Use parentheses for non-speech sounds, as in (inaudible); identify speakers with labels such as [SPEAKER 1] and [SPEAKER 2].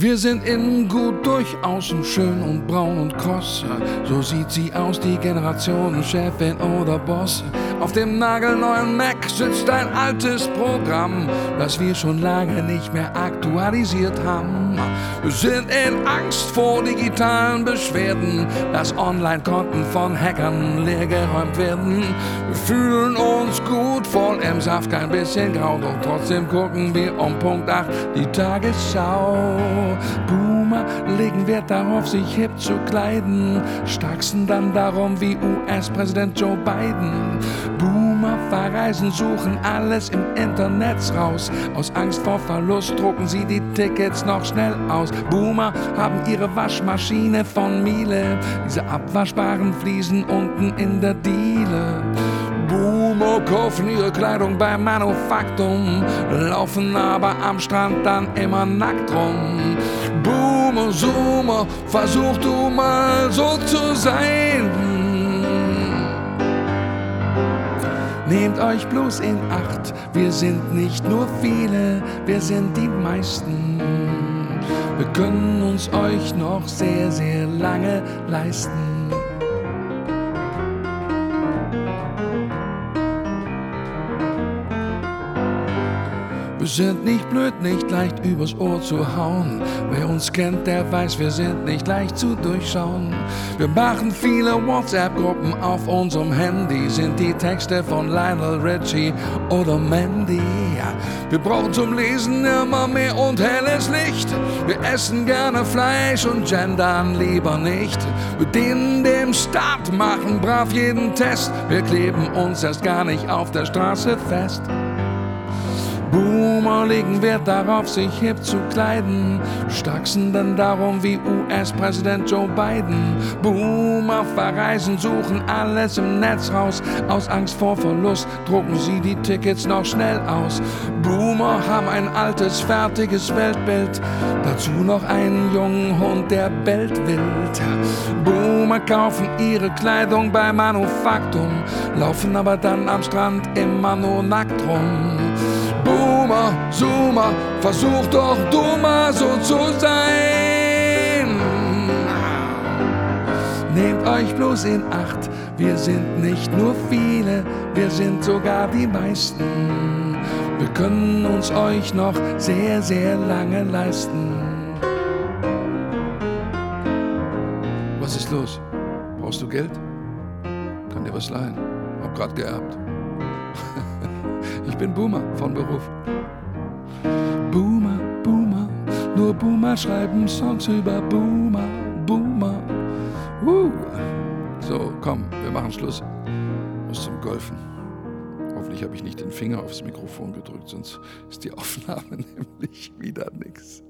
[SPEAKER 1] Wir sind innen gut, durchaus schön und braun und kross. So sieht sie aus, die Generation Chefin oder Boss. Auf dem nagelneuen Mac sitzt ein altes Programm, das wir schon lange nicht mehr aktualisiert haben. Wir sind in Angst vor digitalen Beschwerden, dass Online-Konten von Hackern leergeräumt werden. Wir fühlen uns gut, voll im Saft, kein bisschen grau, doch trotzdem gucken wir um Punkt 8 die Tagesschau. Boomer legen Wert darauf, sich hip zu kleiden, staxen dann darum wie US-Präsident Joe Biden. Boomer verreisen, suchen alles im Internet raus. Aus Angst vor Verlust drucken sie die Tickets noch schnell aus. Boomer haben ihre Waschmaschine von Miele, diese abwaschbaren Fliesen unten in der Diele. Boomer kaufen ihre Kleidung beim Manufaktum, laufen aber am Strand dann immer nackt rum. Boomer, Zoomer, versuch du mal so zu sein. Nehmt euch bloß in Acht, wir sind nicht nur viele, wir sind die meisten. Wir können uns euch noch sehr, sehr lange leisten. Wir sind nicht blöd, nicht leicht übers Ohr zu hauen. Wer uns kennt, der weiß, wir sind nicht leicht zu durchschauen. Wir machen viele WhatsApp-Gruppen auf unserem Handy, sind die Texte von Lionel Richie oder Mandy. Wir brauchen zum Lesen immer mehr und helles Licht. Wir essen gerne Fleisch und gendern lieber nicht. Wir dienen dem Start, machen brav jeden Test. Wir kleben uns erst gar nicht auf der Straße fest. Boomer legen Wert darauf, sich hip zu kleiden, staxen dann darum wie US-Präsident Joe Biden. Boomer verreisen, suchen alles im Netz raus, aus Angst vor Verlust drucken sie die Tickets noch schnell aus. Boomer haben ein altes, fertiges Weltbild, dazu noch einen jungen Hund, der bellt wild. Boomer kaufen ihre Kleidung bei Manufaktum, laufen aber dann am Strand immer nur nackt rum. Zoomer, versuch doch du mal so zu sein. Nehmt euch bloß in Acht, wir sind nicht nur viele, wir sind sogar die meisten. Wir können uns euch noch sehr, sehr lange leisten. Was ist los? Brauchst du Geld? Kann dir was leihen? Hab grad geerbt. (laughs) Ich bin Boomer von Beruf. Nur Boomer schreiben Songs über Boomer, Boomer. Uh. So, komm, wir machen Schluss. Muss zum Golfen. Hoffentlich habe ich nicht den Finger aufs Mikrofon gedrückt, sonst ist die Aufnahme (laughs) nämlich wieder nix.